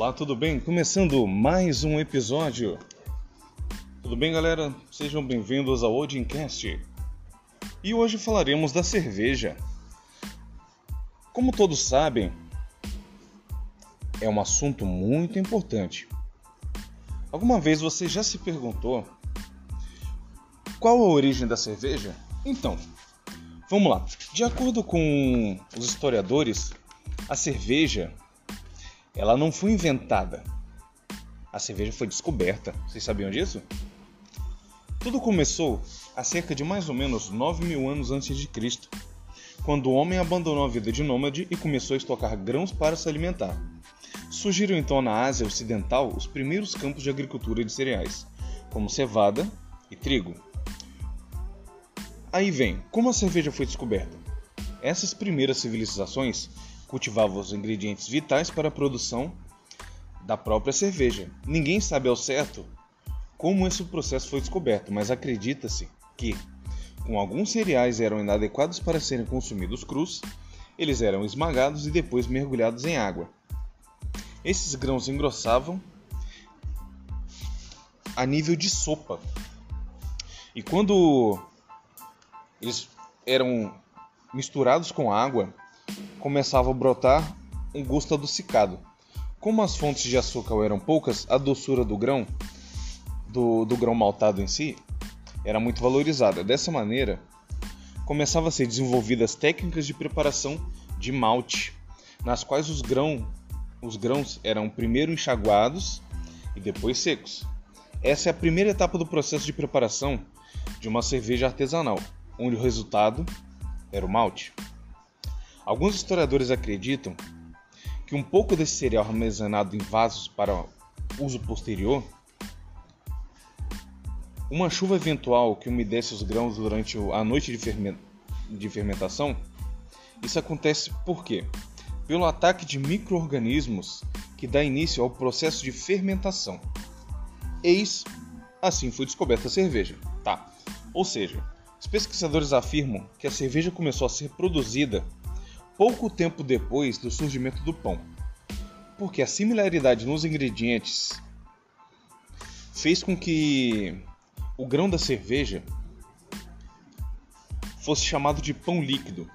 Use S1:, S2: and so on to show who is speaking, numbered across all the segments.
S1: Olá, tudo bem? Começando mais um episódio. Tudo bem, galera? Sejam bem-vindos ao Odincast. E hoje falaremos da cerveja. Como todos sabem, é um assunto muito importante. Alguma vez você já se perguntou qual a origem da cerveja? Então, vamos lá. De acordo com os historiadores, a cerveja ela não foi inventada. A cerveja foi descoberta. Vocês sabiam disso? Tudo começou há cerca de mais ou menos 9 mil anos antes de Cristo, quando o homem abandonou a vida de nômade e começou a estocar grãos para se alimentar. Surgiram então na Ásia Ocidental os primeiros campos de agricultura de cereais, como cevada e trigo. Aí vem, como a cerveja foi descoberta? Essas primeiras civilizações cultivavam os ingredientes vitais para a produção da própria cerveja. Ninguém sabe ao certo como esse processo foi descoberto, mas acredita-se que, com alguns cereais eram inadequados para serem consumidos crus, eles eram esmagados e depois mergulhados em água. Esses grãos engrossavam a nível de sopa. E quando eles eram misturados com água, começava a brotar um gosto adocicado. Como as fontes de açúcar eram poucas, a doçura do grão, do, do grão maltado em si, era muito valorizada. Dessa maneira, começavam a ser desenvolvidas técnicas de preparação de malte, nas quais os, grão, os grãos eram primeiro enxaguados e depois secos. Essa é a primeira etapa do processo de preparação de uma cerveja artesanal, onde o resultado era o malte. Alguns historiadores acreditam que um pouco desse cereal armazenado em vasos para uso posterior, uma chuva eventual que umedece os grãos durante a noite de fermentação, isso acontece por quê? Pelo ataque de micro-organismos que dá início ao processo de fermentação. Eis assim foi descoberta a cerveja. Tá. Ou seja, os pesquisadores afirmam que a cerveja começou a ser produzida pouco tempo depois do surgimento do pão, porque a similaridade nos ingredientes fez com que o grão da cerveja fosse chamado de pão líquido.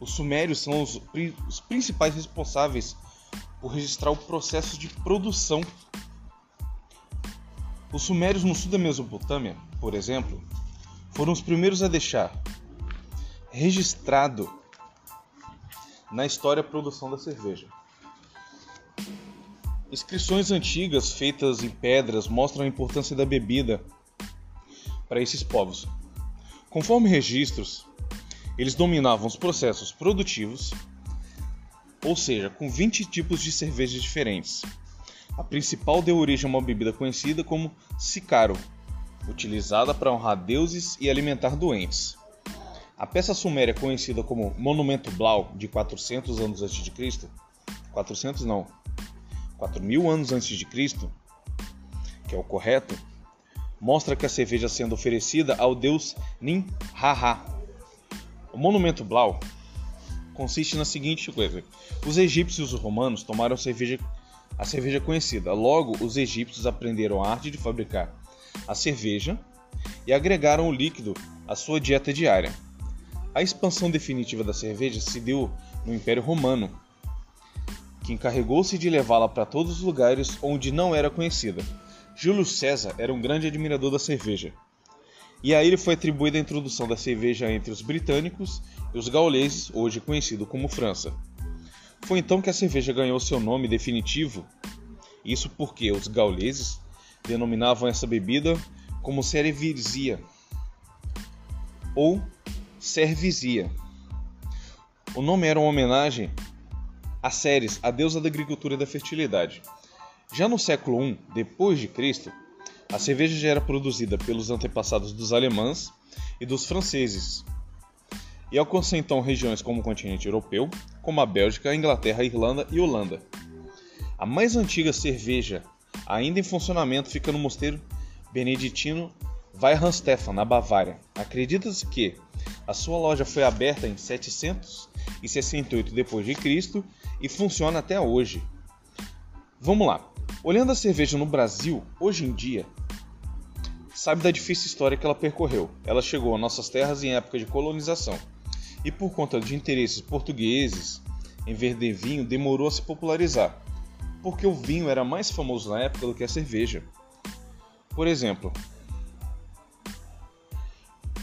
S1: Os sumérios são os, os principais responsáveis por registrar o processo de produção. Os sumérios no sul da Mesopotâmia, por exemplo, foram os primeiros a deixar registrado na história a produção da cerveja. Inscrições antigas feitas em pedras mostram a importância da bebida para esses povos. Conforme registros, eles dominavam os processos produtivos, ou seja, com 20 tipos de cervejas diferentes. A principal deu origem a uma bebida conhecida como sicaro, utilizada para honrar deuses e alimentar doentes. A peça suméria conhecida como Monumento Blau de 400 anos antes de Cristo, 400 não, 4000 anos antes de Cristo, que é o correto, mostra que a cerveja sendo oferecida ao deus Nin-Haha. O Monumento Blau consiste na seguinte coisa: os egípcios e os romanos tomaram a cerveja, a cerveja conhecida. Logo, os egípcios aprenderam a arte de fabricar a cerveja e agregaram o líquido à sua dieta diária. A expansão definitiva da cerveja se deu no Império Romano, que encarregou-se de levá-la para todos os lugares onde não era conhecida. Júlio César era um grande admirador da cerveja, e a ele foi atribuída a introdução da cerveja entre os britânicos e os gauleses, hoje conhecido como França. Foi então que a cerveja ganhou seu nome definitivo, isso porque os gauleses denominavam essa bebida como cerevisia ou Servizia. O nome era uma homenagem a Ceres, a deusa da agricultura e da fertilidade. Já no século I depois de Cristo, a cerveja já era produzida pelos antepassados dos alemães e dos franceses, e alcançou então regiões como o continente europeu, como a Bélgica, a Inglaterra, a Irlanda e Holanda. A mais antiga cerveja ainda em funcionamento fica no mosteiro beneditino Weihenstephan, na Bavária. Acredita-se que a sua loja foi aberta em 768 d.C. e funciona até hoje. Vamos lá. Olhando a cerveja no Brasil, hoje em dia, sabe da difícil história que ela percorreu. Ela chegou a nossas terras em época de colonização. E por conta de interesses portugueses em vender vinho, demorou a se popularizar, porque o vinho era mais famoso na época do que a cerveja. Por exemplo,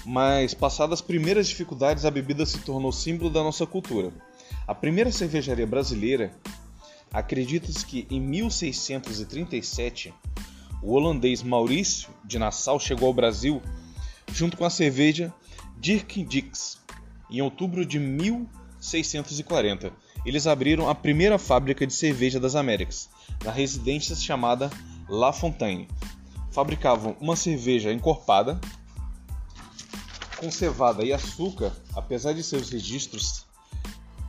S1: mas passadas as primeiras dificuldades, a bebida se tornou símbolo da nossa cultura. A primeira cervejaria brasileira acredita-se que em 1637 o holandês Maurício de Nassau chegou ao Brasil junto com a cerveja Dirk Dix. Em outubro de 1640, eles abriram a primeira fábrica de cerveja das Américas, na residência chamada La Fontaine, fabricavam uma cerveja encorpada, com cevada e açúcar, apesar de seus registros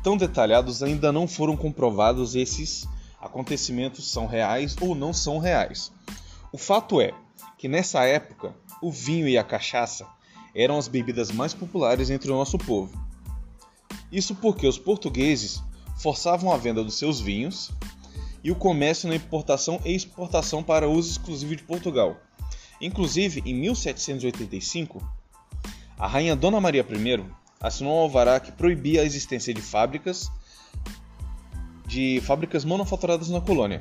S1: tão detalhados, ainda não foram comprovados esses acontecimentos são reais ou não são reais. O fato é que nessa época o vinho e a cachaça eram as bebidas mais populares entre o nosso povo. Isso porque os portugueses forçavam a venda dos seus vinhos e o comércio na importação e exportação para uso exclusivo de Portugal. Inclusive, em 1785, a rainha Dona Maria I assinou um alvará que proibia a existência de fábricas de fábricas manufaturadas na colônia.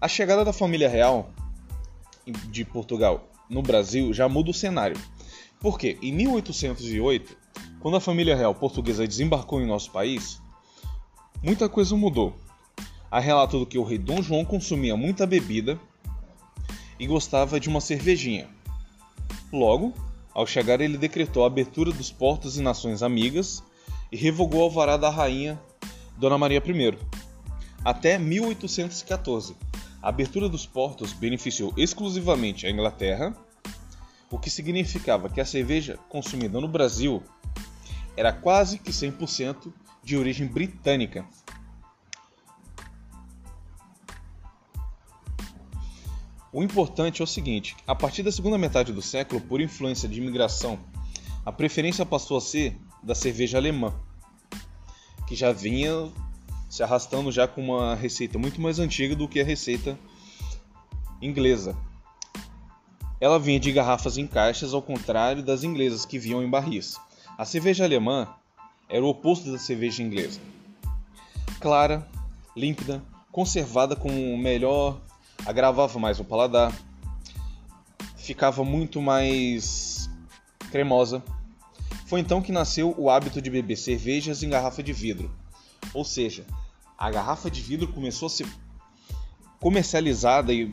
S1: A chegada da família real de Portugal no Brasil já muda o cenário. Porque em 1808, quando a família real portuguesa desembarcou em nosso país, muita coisa mudou. Há relato do que o rei Dom João consumia muita bebida e gostava de uma cervejinha. Logo, ao chegar, ele decretou a abertura dos portos e nações amigas e revogou o alvará da rainha Dona Maria I. Até 1814, a abertura dos portos beneficiou exclusivamente a Inglaterra, o que significava que a cerveja consumida no Brasil era quase que 100% de origem britânica. O importante é o seguinte: a partir da segunda metade do século, por influência de imigração, a preferência passou a ser da cerveja alemã, que já vinha se arrastando já com uma receita muito mais antiga do que a receita inglesa. Ela vinha de garrafas em caixas, ao contrário das inglesas que vinham em barris. A cerveja alemã era o oposto da cerveja inglesa. Clara, límpida, conservada com o melhor agravava mais o paladar, ficava muito mais cremosa. Foi então que nasceu o hábito de beber cervejas em garrafa de vidro. Ou seja, a garrafa de vidro começou a ser comercializada e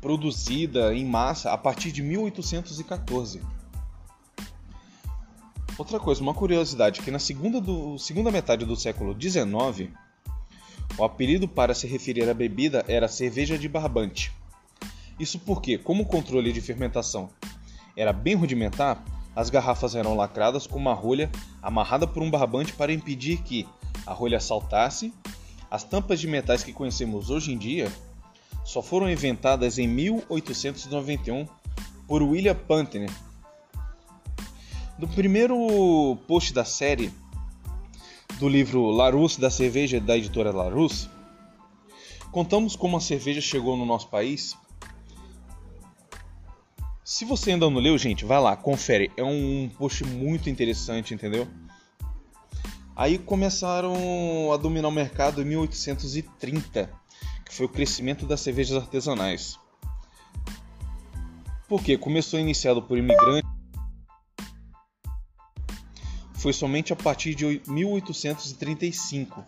S1: produzida em massa a partir de 1814. Outra coisa, uma curiosidade, que na segunda, do, segunda metade do século XIX, o apelido para se referir à bebida era cerveja de barbante. Isso porque, como o controle de fermentação era bem rudimentar, as garrafas eram lacradas com uma rolha amarrada por um barbante para impedir que a rolha saltasse. As tampas de metais que conhecemos hoje em dia só foram inventadas em 1891 por William Pantner. No primeiro post da série, do livro Larousse da cerveja da editora Larousse, contamos como a cerveja chegou no nosso país. Se você ainda não leu, gente, vai lá, confere. É um post muito interessante, entendeu? Aí começaram a dominar o mercado em 1830, que foi o crescimento das cervejas artesanais. Porque começou iniciado por imigrantes foi somente a partir de 1835,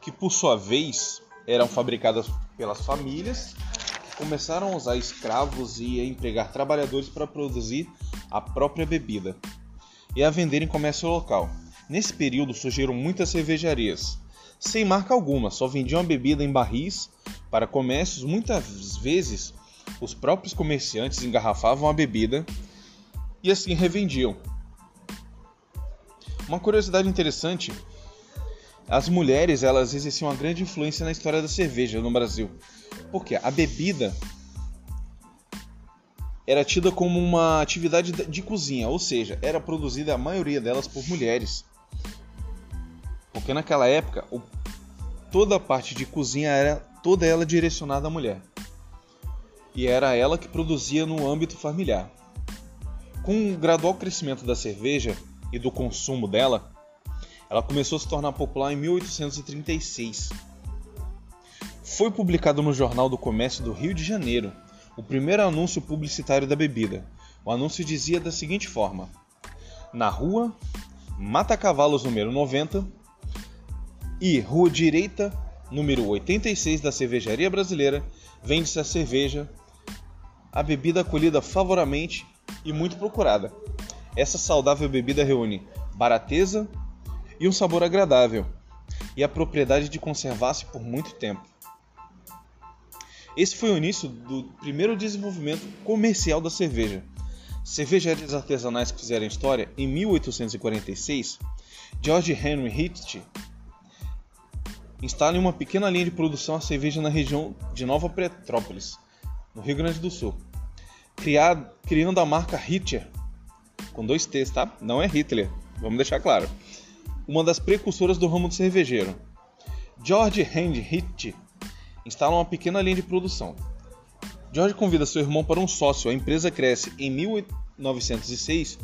S1: que por sua vez eram fabricadas pelas famílias que começaram a usar escravos e a empregar trabalhadores para produzir a própria bebida e a vender em comércio local. Nesse período surgiram muitas cervejarias, sem marca alguma, só vendiam a bebida em barris para comércios. Muitas vezes, os próprios comerciantes engarrafavam a bebida e assim revendiam. Uma curiosidade interessante, as mulheres elas exerciam uma grande influência na história da cerveja no Brasil, porque a bebida era tida como uma atividade de cozinha, ou seja, era produzida a maioria delas por mulheres. Porque naquela época toda a parte de cozinha era toda ela direcionada à mulher. E era ela que produzia no âmbito familiar. Com o gradual crescimento da cerveja e do consumo dela, ela começou a se tornar popular em 1836. Foi publicado no Jornal do Comércio do Rio de Janeiro o primeiro anúncio publicitário da bebida. O anúncio dizia da seguinte forma: Na rua Mata Cavalos número 90 e Rua Direita número 86 da Cervejaria Brasileira vende-se a cerveja, a bebida acolhida favoravelmente e muito procurada. Essa saudável bebida reúne barateza e um sabor agradável, e a propriedade de conservar-se por muito tempo. Esse foi o início do primeiro desenvolvimento comercial da cerveja. Cervejarias artesanais que fizeram história em 1846, George Henry Hitch instala uma pequena linha de produção de cerveja na região de Nova Petrópolis, no Rio Grande do Sul, criado, criando a marca Hitcher, com dois T's, tá? Não é Hitler, vamos deixar claro. Uma das precursoras do ramo do cervejeiro. George Henry Hitch instala uma pequena linha de produção. George convida seu irmão para um sócio. A empresa cresce em 1906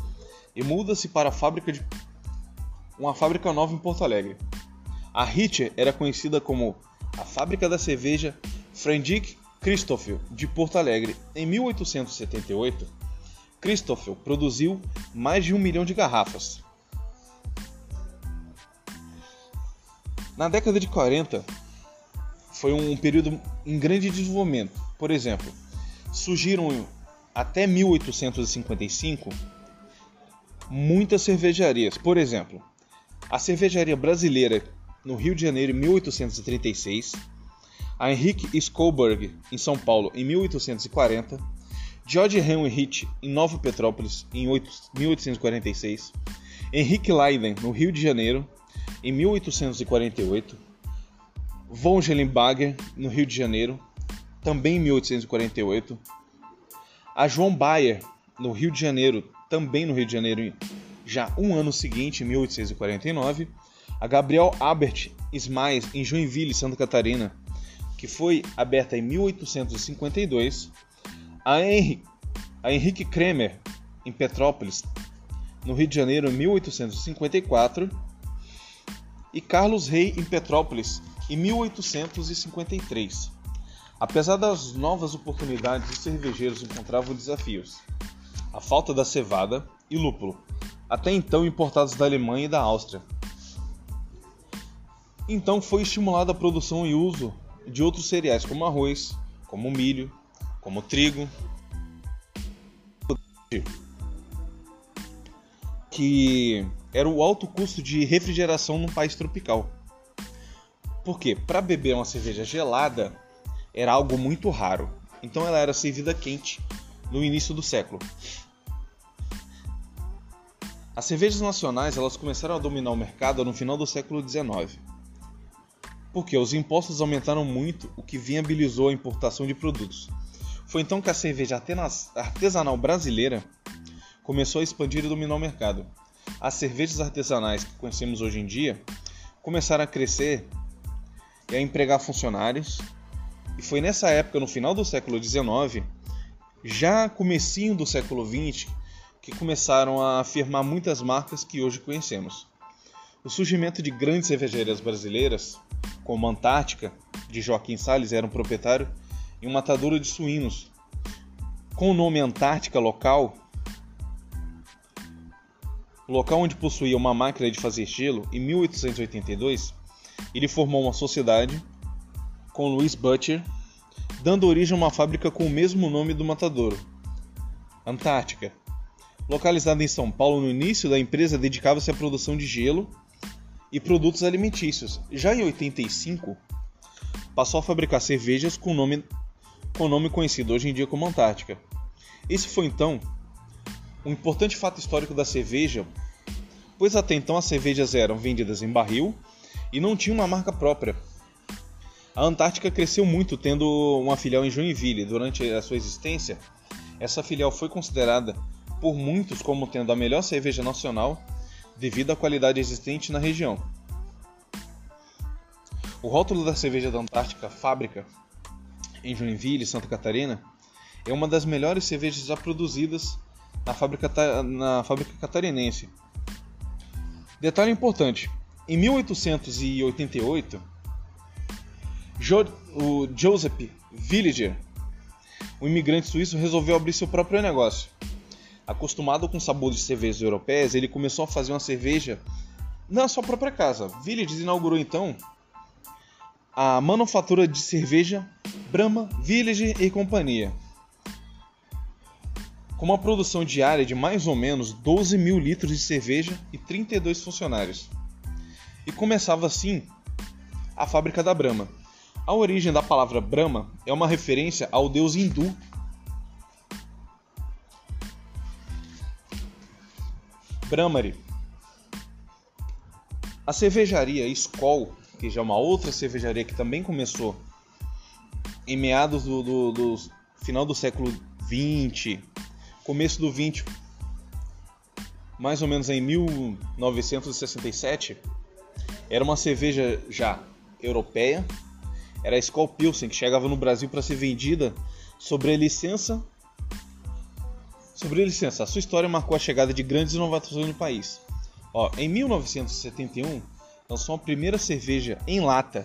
S1: e muda-se para a fábrica de uma fábrica nova em Porto Alegre. A Hitcher era conhecida como a fábrica da cerveja Frederick Christoffel de Porto Alegre. Em 1878, Christoffel produziu mais de um milhão de garrafas. Na década de 40, foi um período em grande desenvolvimento. Por exemplo, surgiram até 1855 muitas cervejarias. Por exemplo, a cervejaria brasileira no Rio de Janeiro em 1836, a Henrique Skolberg em São Paulo em 1840, George Henry Hitch em Nova Petrópolis em 1846, Henrique Leiden no Rio de Janeiro em 1848, Von Gellenbager, no Rio de Janeiro, também em 1848. A João Bayer, no Rio de Janeiro, também no Rio de Janeiro, já um ano seguinte, em 1849. A Gabriel Albert Smiles, em Joinville, Santa Catarina, que foi aberta em 1852. A, a Henrique Kremer, em Petrópolis, no Rio de Janeiro, em 1854. E Carlos Rey, em Petrópolis, em 1853. Apesar das novas oportunidades, os cervejeiros encontravam desafios: a falta da cevada e lúpulo, até então importados da Alemanha e da Áustria. Então foi estimulada a produção e uso de outros cereais como arroz, como milho, como trigo, que era o alto custo de refrigeração num país tropical. Porque para beber uma cerveja gelada era algo muito raro. Então ela era servida quente no início do século. As cervejas nacionais elas começaram a dominar o mercado no final do século XIX. Porque os impostos aumentaram muito, o que viabilizou a importação de produtos. Foi então que a cerveja artesanal brasileira começou a expandir e dominar o mercado. As cervejas artesanais que conhecemos hoje em dia começaram a crescer e a empregar funcionários. E foi nessa época, no final do século XIX, já comecinho do século XX, que começaram a afirmar muitas marcas que hoje conhecemos. O surgimento de grandes cervejarias brasileiras, como a Antártica, de Joaquim Salles, era um proprietário em uma matadora de suínos. Com o nome Antártica local, local onde possuía uma máquina de fazer gelo, em 1882, ele formou uma sociedade com Louis Butcher, dando origem a uma fábrica com o mesmo nome do matadouro, Antártica. Localizada em São Paulo, no início da empresa dedicava-se à produção de gelo e produtos alimentícios. Já em 85, passou a fabricar cervejas com o nome, com nome conhecido hoje em dia como Antártica. Esse foi então um importante fato histórico da cerveja, pois até então as cervejas eram vendidas em barril e não tinha uma marca própria. A Antártica cresceu muito, tendo uma filial em Joinville. Durante a sua existência, essa filial foi considerada por muitos como tendo a melhor cerveja nacional devido à qualidade existente na região. O rótulo da cerveja da Antártica Fábrica, em Joinville, Santa Catarina, é uma das melhores cervejas já produzidas na fábrica, na fábrica catarinense. Detalhe importante: em 1888, jo, o Joseph Villager, um imigrante suíço, resolveu abrir seu próprio negócio. Acostumado com sabores de cervejas europeias, ele começou a fazer uma cerveja na sua própria casa. Villager inaugurou então a manufatura de cerveja Brahma, Village e companhia, com uma produção diária de mais ou menos 12 mil litros de cerveja e 32 funcionários. E começava assim a fábrica da Brahma. A origem da palavra Brahma é uma referência ao deus hindu Brahmari. A cervejaria Skoll, que já é uma outra cervejaria que também começou em meados do, do, do final do século 20, começo do 20, mais ou menos em 1967, era uma cerveja já europeia, era a Skol Pilsen, que chegava no Brasil para ser vendida sobre licença sobre a licença. A sua história marcou a chegada de grandes inovações no país. Ó, em 1971, lançou a primeira cerveja em lata,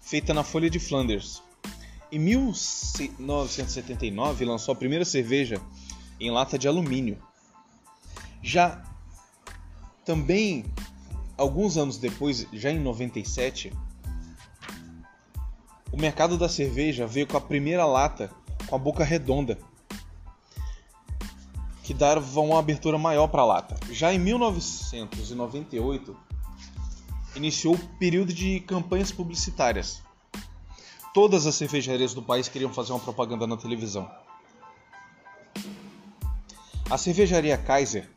S1: feita na Folha de Flanders. Em 1979, lançou a primeira cerveja em lata de alumínio. Já também alguns anos depois, já em 97, o mercado da cerveja veio com a primeira lata com a boca redonda, que dava uma abertura maior para a lata. Já em 1998, iniciou o período de campanhas publicitárias. Todas as cervejarias do país queriam fazer uma propaganda na televisão. A cervejaria Kaiser,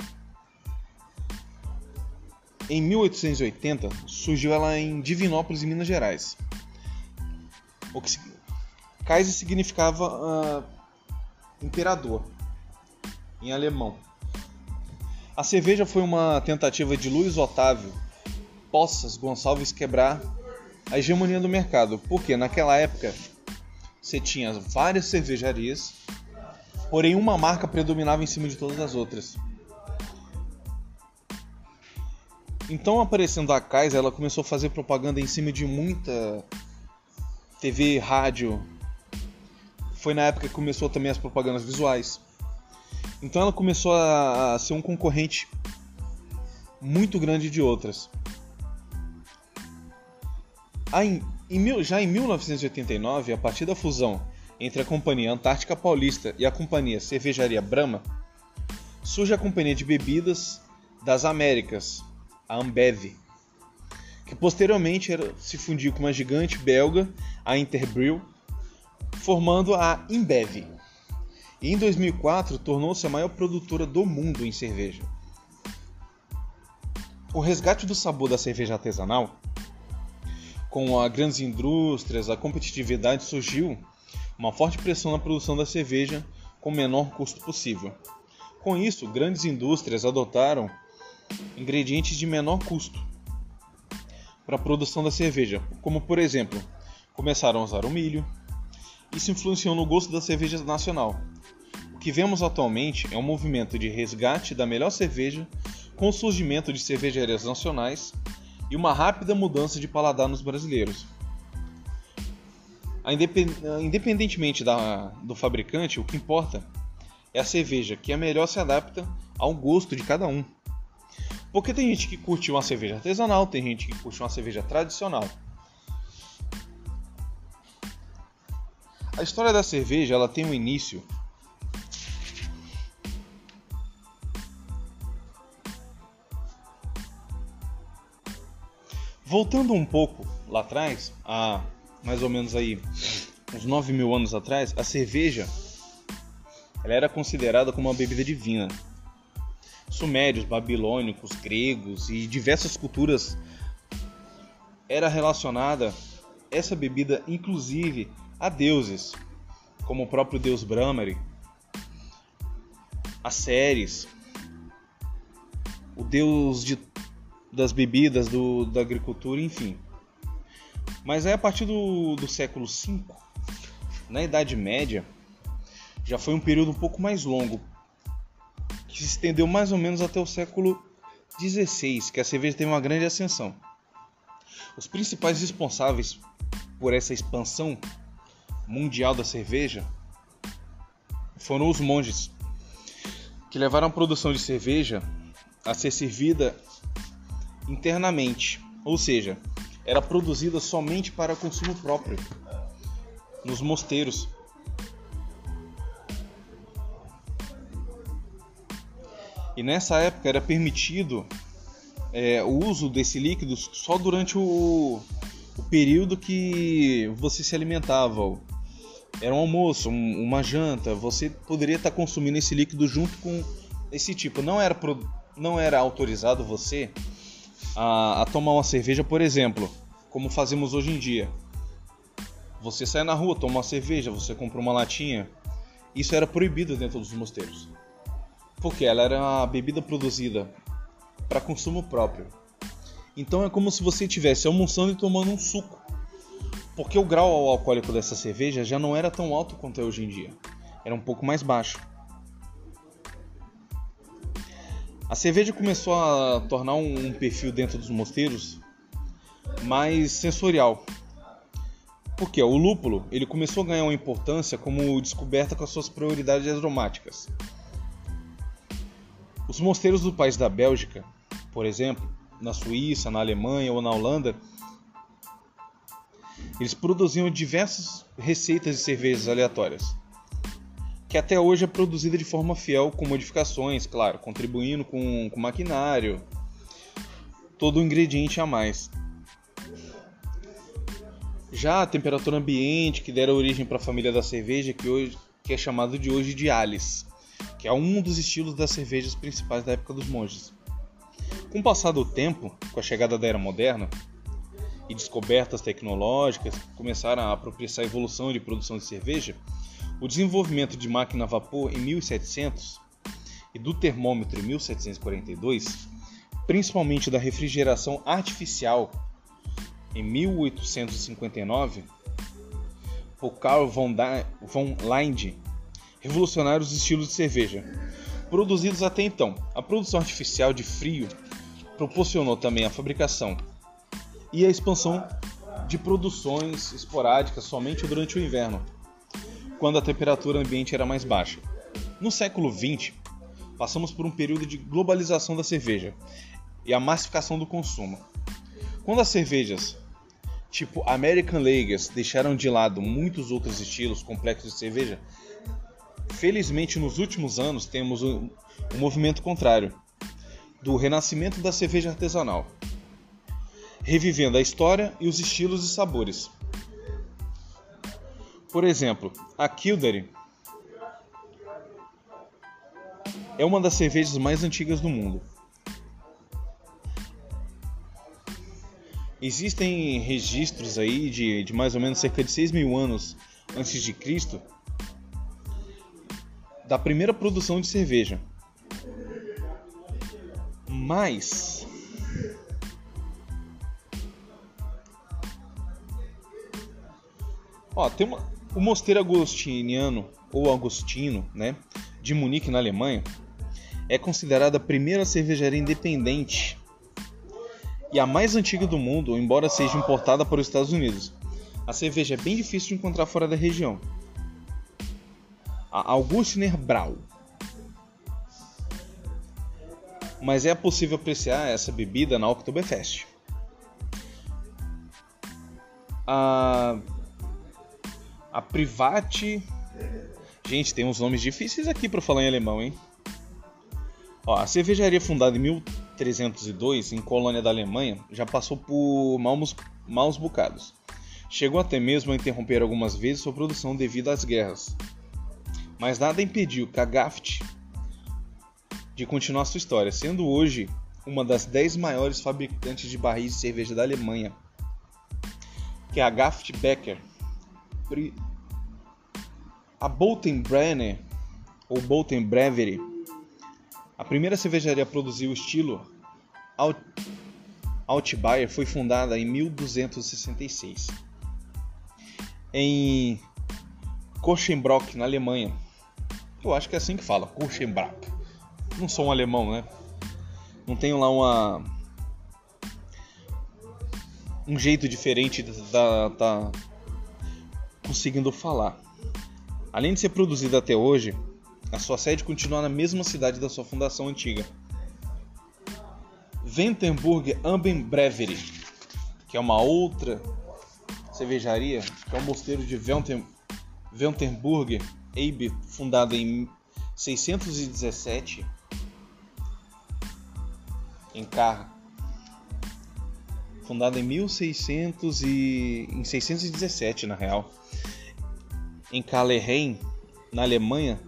S1: em 1880, surgiu ela em Divinópolis, em Minas Gerais. O que Kaiser significava uh, imperador em alemão. A cerveja foi uma tentativa de Luiz Otávio Poças Gonçalves quebrar a hegemonia do mercado, porque naquela época você tinha várias cervejarias porém uma marca predominava em cima de todas as outras. Então, aparecendo a Kaiser, ela começou a fazer propaganda em cima de muita TV, rádio. Foi na época que começou também as propagandas visuais. Então, ela começou a ser um concorrente muito grande de outras. Já em 1989, a partir da fusão entre a Companhia Antártica Paulista e a Companhia Cervejaria Brahma, surge a Companhia de Bebidas das Américas, a Ambev, que posteriormente se fundiu com uma gigante belga, a Interbrew, formando a Imbev. E em 2004 tornou-se a maior produtora do mundo em cerveja. O resgate do sabor da cerveja artesanal, com as grandes indústrias, a competitividade surgiu uma forte pressão na produção da cerveja com o menor custo possível. Com isso, grandes indústrias adotaram ingredientes de menor custo para a produção da cerveja, como por exemplo, começaram a usar o milho. Isso influenciou no gosto da cerveja nacional. O que vemos atualmente é um movimento de resgate da melhor cerveja com o surgimento de cervejarias nacionais e uma rápida mudança de paladar nos brasileiros independentemente da, do fabricante, o que importa é a cerveja, que é melhor se adapta ao gosto de cada um. Porque tem gente que curte uma cerveja artesanal, tem gente que curte uma cerveja tradicional. A história da cerveja ela tem um início Voltando um pouco lá atrás, a mais ou menos aí uns 9 mil anos atrás, a cerveja ela era considerada como uma bebida divina. Sumérios, babilônicos, gregos e diversas culturas era relacionada essa bebida inclusive a deuses, como o próprio deus Brahmari, a Ceres, o deus de, das bebidas, do, da agricultura, enfim. Mas aí a partir do, do século V, na Idade Média, já foi um período um pouco mais longo, que se estendeu mais ou menos até o século XVI, que a cerveja teve uma grande ascensão. Os principais responsáveis por essa expansão mundial da cerveja foram os monges, que levaram a produção de cerveja a ser servida internamente, ou seja, era produzida somente para consumo próprio nos mosteiros. E nessa época era permitido é, o uso desse líquido só durante o, o, período que você se alimentava. Era um almoço, um, uma janta, você poderia estar consumindo esse líquido junto com esse tipo. Não era, não era autorizado você a, a tomar uma cerveja, por exemplo, como fazemos hoje em dia. Você sai na rua, toma uma cerveja, você compra uma latinha. Isso era proibido dentro dos mosteiros. Porque ela era uma bebida produzida para consumo próprio. Então é como se você estivesse almoçando e tomando um suco. Porque o grau alcoólico dessa cerveja já não era tão alto quanto é hoje em dia. Era um pouco mais baixo. A cerveja começou a tornar um perfil dentro dos mosteiros mais sensorial, porque o lúpulo ele começou a ganhar uma importância como descoberta com as suas prioridades aromáticas. Os mosteiros do país da Bélgica, por exemplo, na Suíça, na Alemanha ou na Holanda, eles produziam diversas receitas de cervejas aleatórias, que até hoje é produzida de forma fiel com modificações, claro, contribuindo com, com maquinário, todo o ingrediente a mais. Já a temperatura ambiente que dera origem para a família da cerveja, que, hoje, que é chamado de hoje de Alice, que é um dos estilos das cervejas principais da época dos monges. Com o passar do tempo, com a chegada da era moderna e descobertas tecnológicas que começaram a propiciar a evolução de produção de cerveja, o desenvolvimento de máquina a vapor em 1700 e do termômetro em 1742, principalmente da refrigeração artificial em 1859, por Carl von, von Linde, revolucionários estilos de cerveja, produzidos até então. A produção artificial de frio proporcionou também a fabricação e a expansão de produções esporádicas somente durante o inverno, quando a temperatura ambiente era mais baixa. No século XX, passamos por um período de globalização da cerveja e a massificação do consumo. Quando as cervejas tipo American Lagers deixaram de lado muitos outros estilos complexos de cerveja, felizmente nos últimos anos temos um, um movimento contrário do renascimento da cerveja artesanal, revivendo a história e os estilos e sabores. Por exemplo, a Kildare é uma das cervejas mais antigas do mundo. Existem registros aí de, de mais ou menos cerca de 6 mil anos antes de Cristo da primeira produção de cerveja. Mas Ó, tem uma, o mosteiro agostiniano ou agostino, né, de Munique na Alemanha, é considerada a primeira cervejaria independente e a mais antiga do mundo, embora seja importada para os Estados Unidos. A cerveja é bem difícil de encontrar fora da região. A Augustiner Brau. Mas é possível apreciar essa bebida na Oktoberfest. A, a Private. Gente, tem uns nomes difíceis aqui para falar em alemão, hein? Ó, a cervejaria fundada em 1302, em colônia da Alemanha, já passou por maus, maus bocados. Chegou até mesmo a interromper algumas vezes sua produção devido às guerras. Mas nada impediu que a Gaft de continuar sua história, sendo hoje uma das 10 maiores fabricantes de barris de cerveja da Alemanha, que é a Gaft Becker. A Boltenbrenner, ou Bolten Brewery, a primeira cervejaria a produzir o estilo Altbayer foi fundada em 1266. Em Koschenbrock, na Alemanha. Eu acho que é assim que fala, Koschenbrock. Não sou um alemão, né? Não tenho lá uma um jeito diferente da, da conseguindo falar. Além de ser produzida até hoje, a sua sede continua na mesma cidade da sua fundação antiga. Ventenburg Amben Brewery, que é uma outra cervejaria, que é o mosteiro de Venten, Ventenburg Abe, fundada em 617 em Carra, fundada em 1600 e em 617 na real, em Kalleheim, na Alemanha.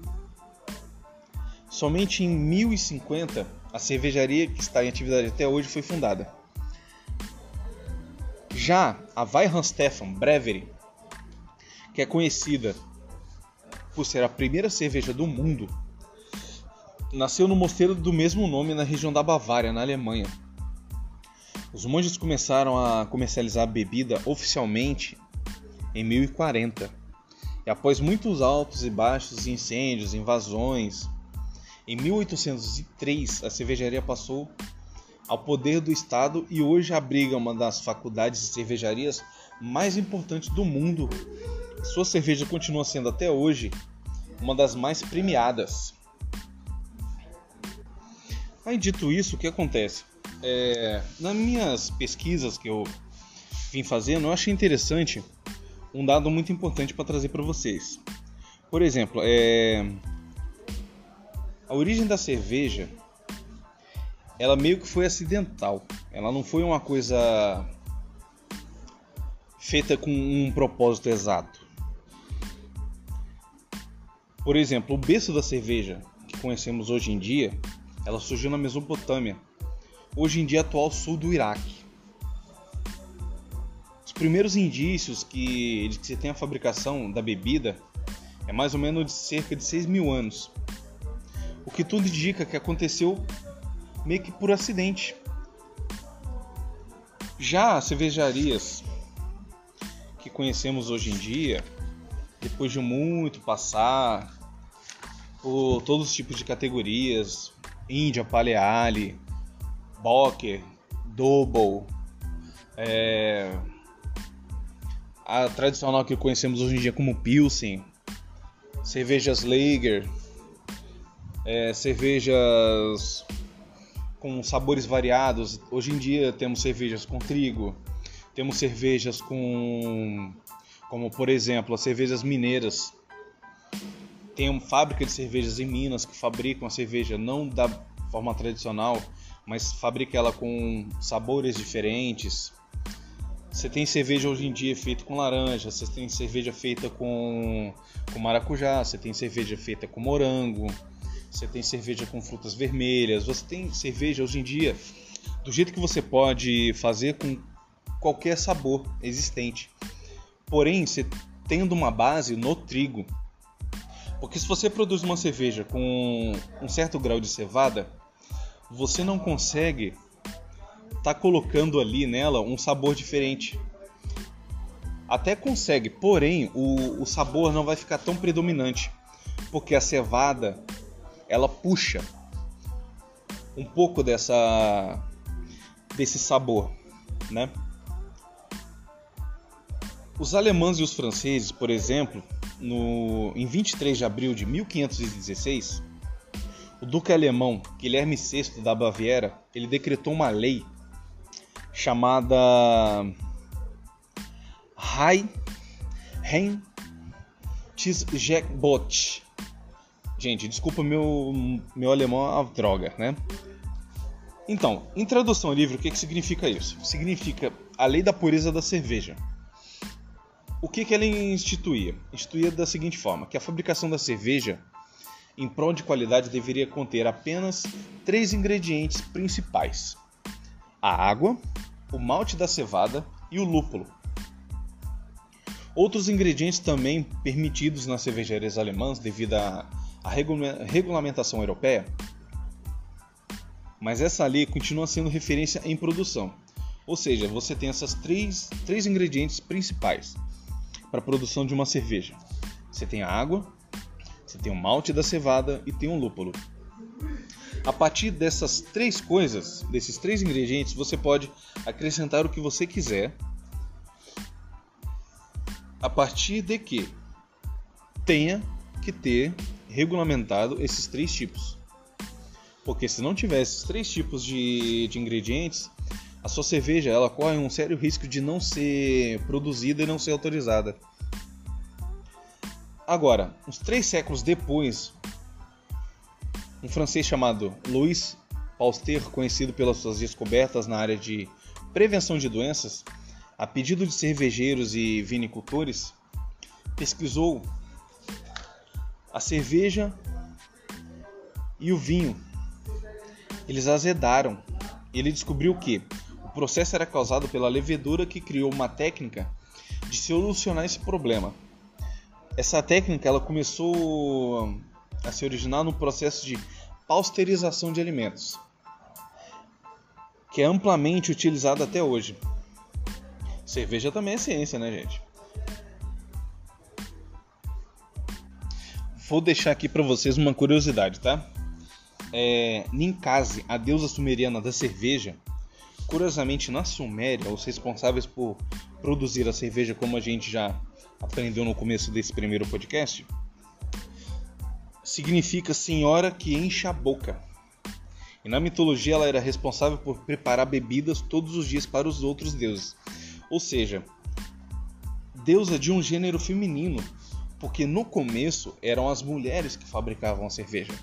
S1: Somente em 1050 a cervejaria que está em atividade até hoje foi fundada. Já a Weihenstephan Brewery, que é conhecida por ser a primeira cerveja do mundo, nasceu no mosteiro do mesmo nome na região da Bavária, na Alemanha. Os monges começaram a comercializar a bebida oficialmente em 1040. E após muitos altos e baixos, incêndios, invasões, em 1803 a cervejaria passou ao poder do Estado e hoje abriga uma das faculdades de cervejarias mais importantes do mundo. Sua cerveja continua sendo até hoje uma das mais premiadas. Aí dito isso, o que acontece? é, nas minhas pesquisas que eu vim fazendo, eu achei interessante um dado muito importante para trazer para vocês. Por exemplo, é, a origem da cerveja, ela meio que foi acidental. Ela não foi uma coisa feita com um propósito exato. Por exemplo, o berço da cerveja que conhecemos hoje em dia, ela surgiu na Mesopotâmia, hoje em dia atual sul do Iraque. Os primeiros indícios que, de que se tem a fabricação da bebida é mais ou menos de cerca de 6 mil anos. O que tudo indica que aconteceu meio que por acidente. Já as cervejarias que conhecemos hoje em dia, depois de muito passar por todos os tipos de categorias, Índia, Paleale, Bocker, Double, é, a tradicional que conhecemos hoje em dia como Pilsen, cervejas Lager, é, cervejas com sabores variados. Hoje em dia temos cervejas com trigo, temos cervejas com, como por exemplo, as cervejas mineiras. Tem uma fábrica de cervejas em Minas que fabricam a cerveja não da forma tradicional, mas fabrica ela com sabores diferentes. Você tem cerveja hoje em dia feita com laranja, você tem cerveja feita com, com maracujá, você tem cerveja feita com morango, você tem cerveja com frutas vermelhas, você tem cerveja hoje em dia do jeito que você pode fazer com qualquer sabor existente. Porém, você tendo uma base no trigo. Porque se você produz uma cerveja com um certo grau de cevada, você não consegue tá colocando ali nela um sabor diferente. Até consegue, porém o, o sabor não vai ficar tão predominante, porque a cevada ela puxa um pouco dessa desse sabor, né? Os alemães e os franceses, por exemplo, no, em 23 de abril de 1516, o duque alemão Guilherme VI da Baviera ele decretou uma lei chamada Reinheitsgebot. Gente, desculpa meu, meu alemão a droga, né? Então, em tradução livre, o que, que significa isso? Significa a lei da pureza da cerveja. O que, que ela instituía? Instituía da seguinte forma: que a fabricação da cerveja em prol de qualidade deveria conter apenas três ingredientes principais: a água, o malte da cevada e o lúpulo. Outros ingredientes também permitidos nas cervejarias alemãs devido à regulamentação europeia, mas essa lei continua sendo referência em produção. Ou seja, você tem essas três, três ingredientes principais para a produção de uma cerveja. Você tem a água, você tem o malte da cevada e tem o lúpulo. A partir dessas três coisas, desses três ingredientes, você pode acrescentar o que você quiser. A partir de que tenha que ter regulamentado esses três tipos. Porque se não tiver esses três tipos de, de ingredientes, a sua cerveja ela corre um sério risco de não ser produzida e não ser autorizada. Agora, uns três séculos depois, um francês chamado Louis Pasteur, conhecido pelas suas descobertas na área de prevenção de doenças, a pedido de cervejeiros e vinicultores, pesquisou a cerveja e o vinho. Eles azedaram. Ele descobriu que o processo era causado pela levedura que criou uma técnica de solucionar esse problema. Essa técnica ela começou a se originar no processo de pasteurização de alimentos, que é amplamente utilizado até hoje. Cerveja também é ciência, né, gente? Vou deixar aqui para vocês uma curiosidade, tá? É, Ninkasi, a deusa sumeriana da cerveja, curiosamente na Suméria, os responsáveis por produzir a cerveja, como a gente já aprendeu no começo desse primeiro podcast, significa senhora que enche a boca. E na mitologia ela era responsável por preparar bebidas todos os dias para os outros deuses. Ou seja, deusa de um gênero feminino, porque no começo eram as mulheres que fabricavam a cerveja.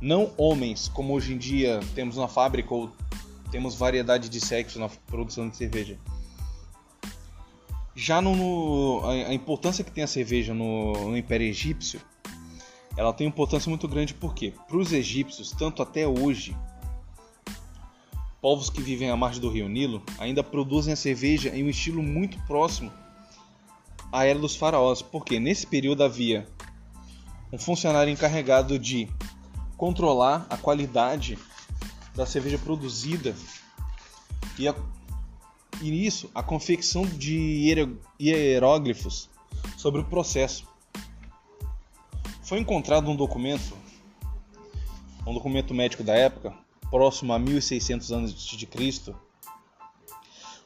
S1: Não homens, como hoje em dia temos na fábrica ou temos variedade de sexo na produção de cerveja. Já no, no a, a, importância que tem a cerveja no, no Império Egípcio ela tem importância muito grande porque, para os egípcios, tanto até hoje, povos que vivem à margem do rio Nilo ainda produzem a cerveja em um estilo muito próximo à era dos faraós, porque nesse período havia um funcionário encarregado de controlar a qualidade da cerveja produzida e, a, e isso a confecção de hieróglifos sobre o processo. Foi encontrado um documento, um documento médico da época, próximo a 1600 anos de Cristo,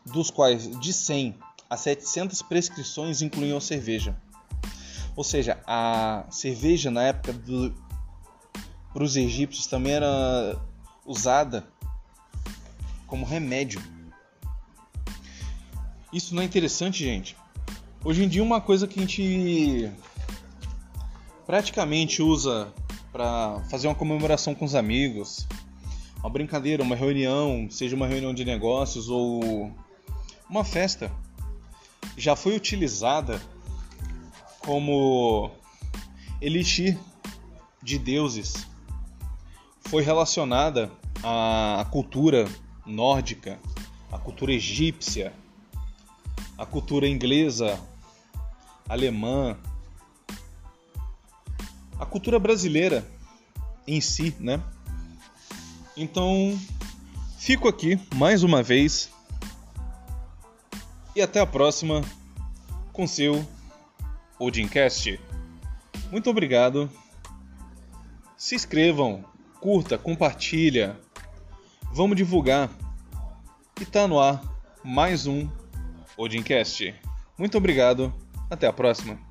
S1: dos quais de 100 a 700 prescrições incluíam cerveja. Ou seja, a cerveja na época para os egípcios também era usada como remédio. Isso não é interessante, gente? Hoje em dia uma coisa que a gente praticamente usa para fazer uma comemoração com os amigos, uma brincadeira, uma reunião, seja uma reunião de negócios ou uma festa, já foi utilizada como elixir de deuses. Foi relacionada à cultura nórdica, à cultura egípcia, à cultura inglesa, alemã, a cultura brasileira em si, né? Então, fico aqui mais uma vez e até a próxima com seu Odincast. Muito obrigado. Se inscrevam, curta, compartilha. Vamos divulgar. E tá no ar mais um Odincast. Muito obrigado. Até a próxima.